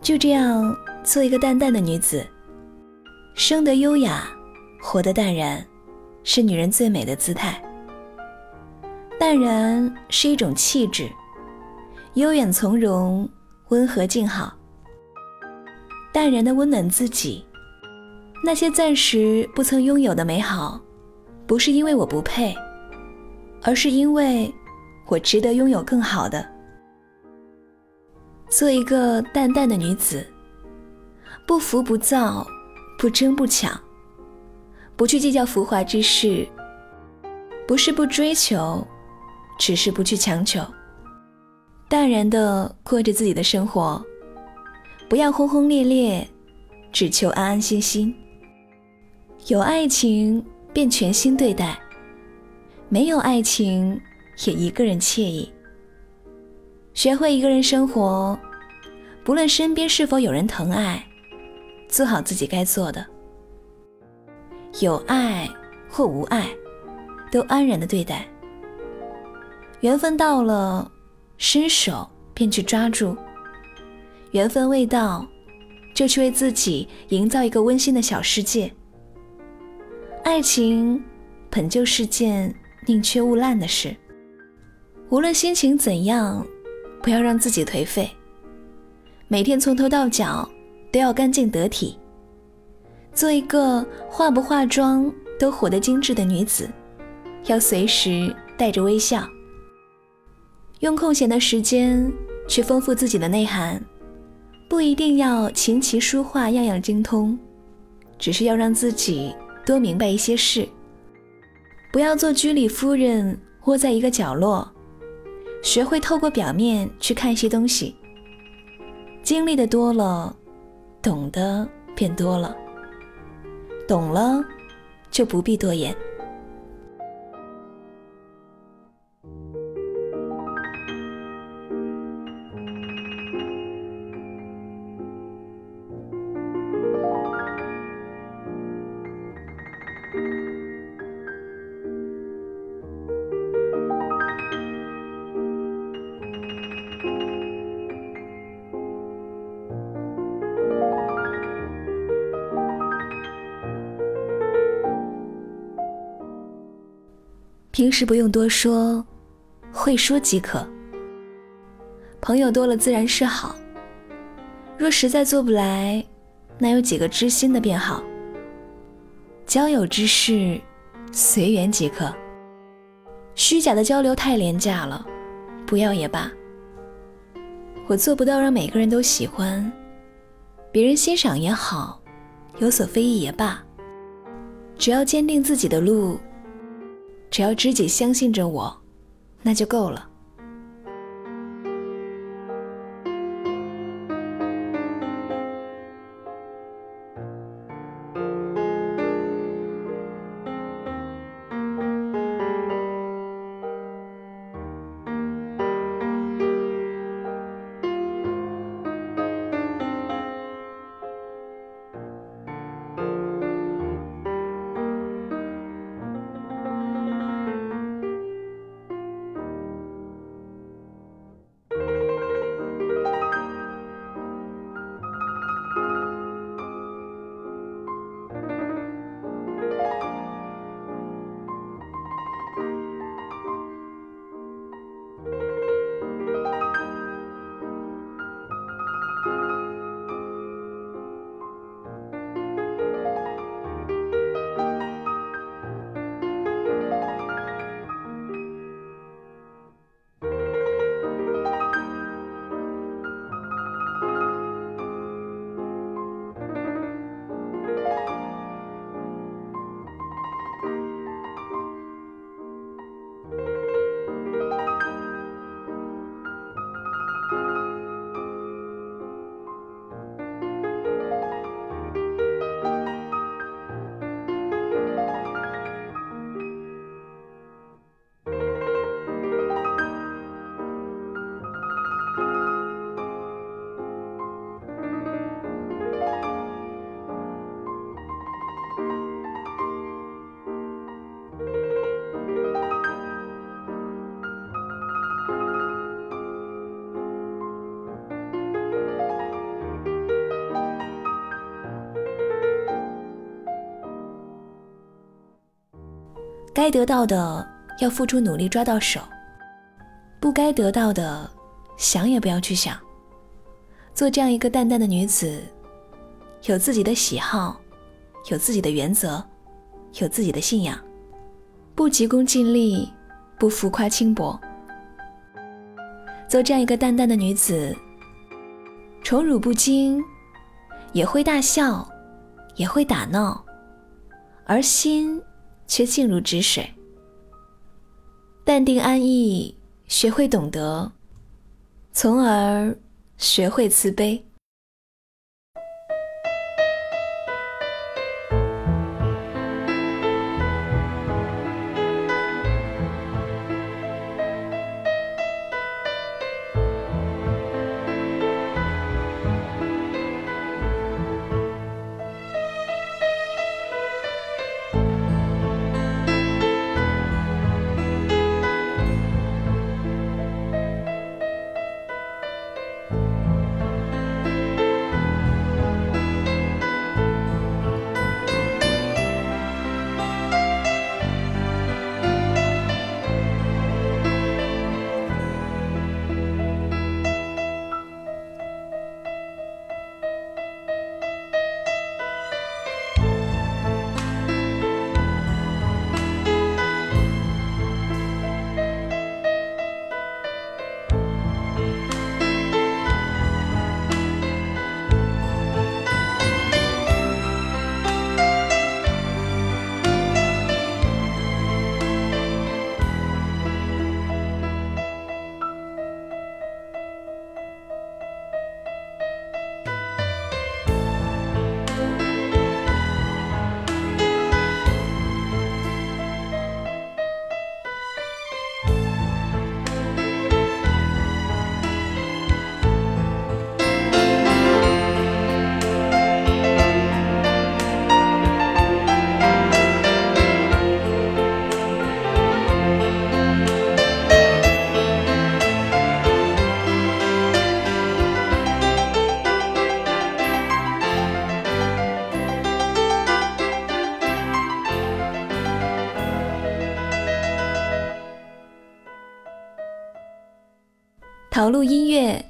就这样做一个淡淡的女子，生得优雅，活得淡然，是女人最美的姿态。淡然是一种气质，悠远从容，温和静好。淡然的温暖自己，那些暂时不曾拥有的美好，不是因为我不配，而是因为我值得拥有更好的。做一个淡淡的女子，不浮不躁，不争不抢，不去计较浮华之事。不是不追求，只是不去强求。淡然的过着自己的生活，不要轰轰烈烈，只求安安心心。有爱情便全心对待，没有爱情也一个人惬意。学会一个人生活，不论身边是否有人疼爱，做好自己该做的。有爱或无爱，都安然的对待。缘分到了，伸手便去抓住；缘分未到，就去为自己营造一个温馨的小世界。爱情本就是件宁缺毋滥的事，无论心情怎样。不要让自己颓废，每天从头到脚都要干净得体。做一个化不化妆都活得精致的女子，要随时带着微笑。用空闲的时间去丰富自己的内涵，不一定要琴棋书画样样精通，只是要让自己多明白一些事。不要做居里夫人，窝在一个角落。学会透过表面去看一些东西，经历的多了，懂得便多了，懂了就不必多言。平时不用多说，会说即可。朋友多了自然是好。若实在做不来，那有几个知心的便好。交友之事，随缘即可。虚假的交流太廉价了，不要也罢。我做不到让每个人都喜欢，别人欣赏也好，有所非议也罢，只要坚定自己的路。只要知己相信着我，那就够了。该得到的要付出努力抓到手，不该得到的想也不要去想。做这样一个淡淡的女子，有自己的喜好，有自己的原则，有自己的信仰，不急功近利，不浮夸轻薄。做这样一个淡淡的女子，宠辱不惊，也会大笑，也会打闹，而心却静如止水。淡定安逸，学会懂得，从而学会慈悲。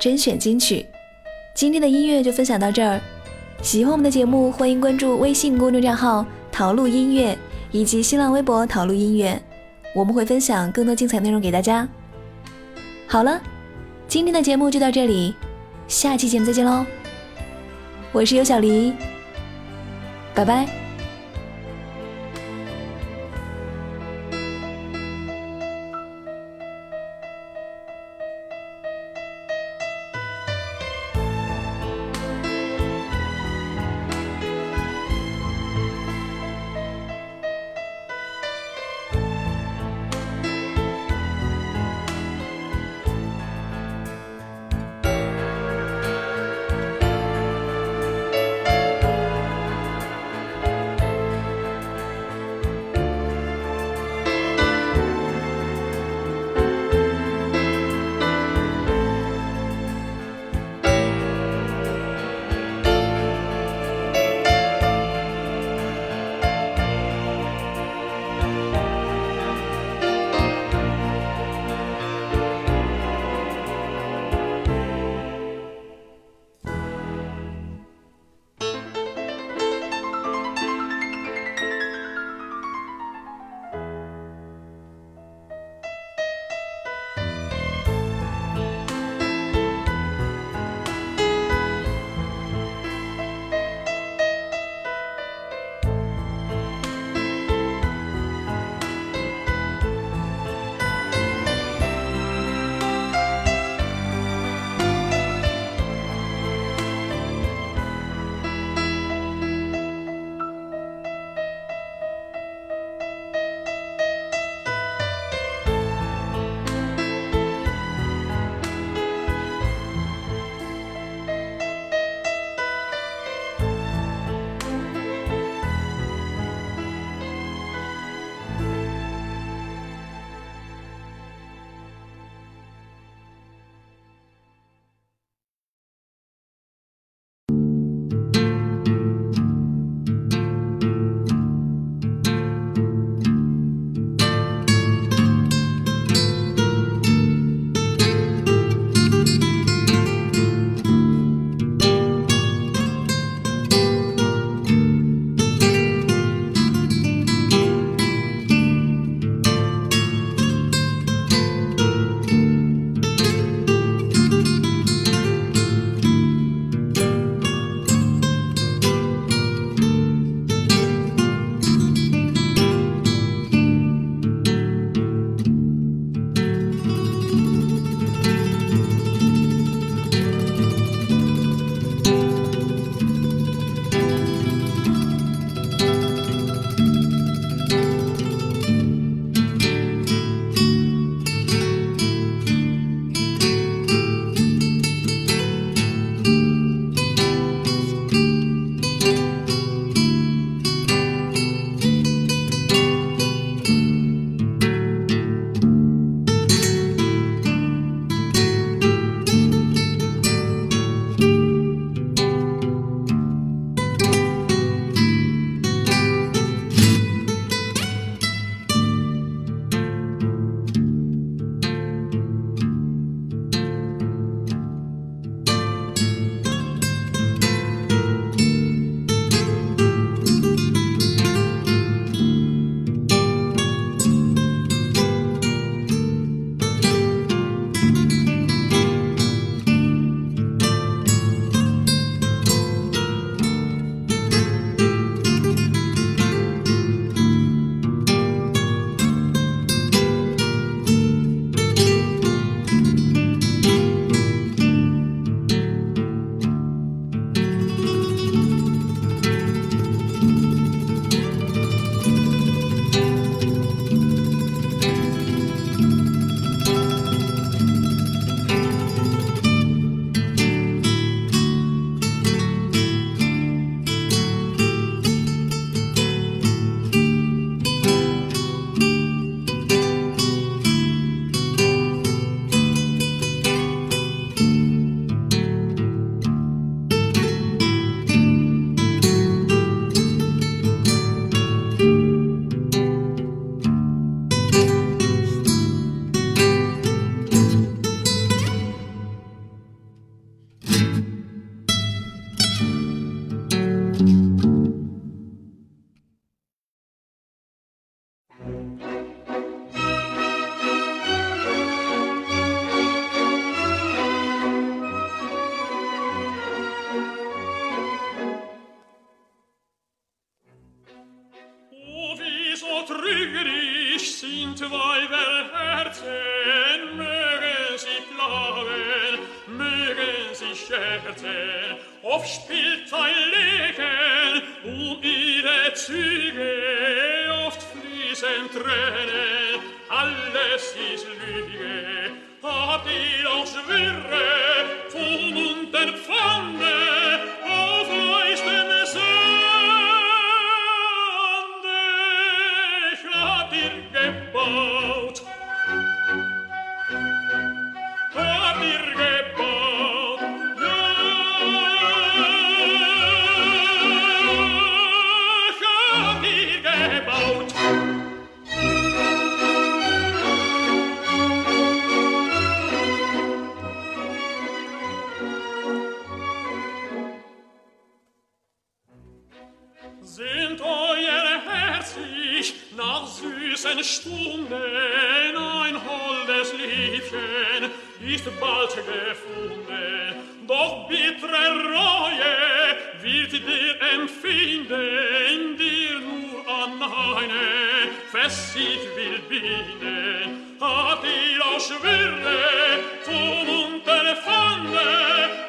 甄选金曲，今天的音乐就分享到这儿。喜欢我们的节目，欢迎关注微信公众账号“陶录音乐”以及新浪微博“陶录音乐”，我们会分享更多精彩内容给大家。好了，今天的节目就到这里，下期节目再见喽！我是尤小黎，拜拜。Treue wird dir empfinden, dir nur an meine fest will binden. Hat ihr auch Schwere vom Unterfangen,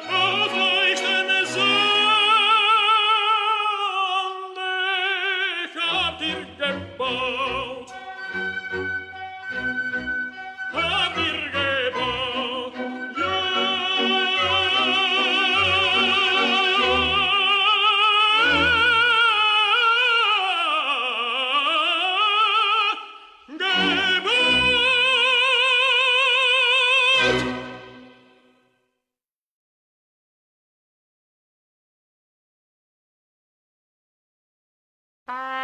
Bye.